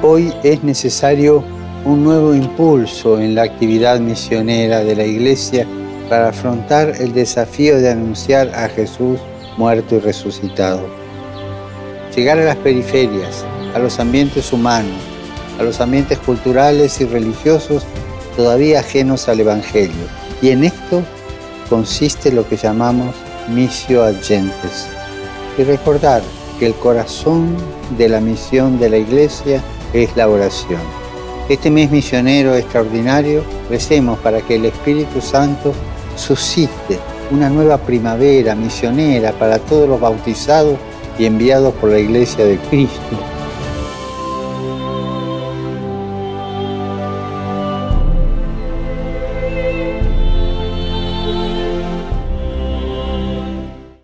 Hoy es necesario un nuevo impulso en la actividad misionera de la Iglesia para afrontar el desafío de anunciar a Jesús muerto y resucitado. Llegar a las periferias, a los ambientes humanos, a los ambientes culturales y religiosos todavía ajenos al Evangelio. Y en esto consiste lo que llamamos missio agentes. Y recordar que el corazón de la misión de la Iglesia es la oración. Este mes misionero extraordinario, recemos para que el Espíritu Santo suscite una nueva primavera misionera para todos los bautizados y enviados por la Iglesia de Cristo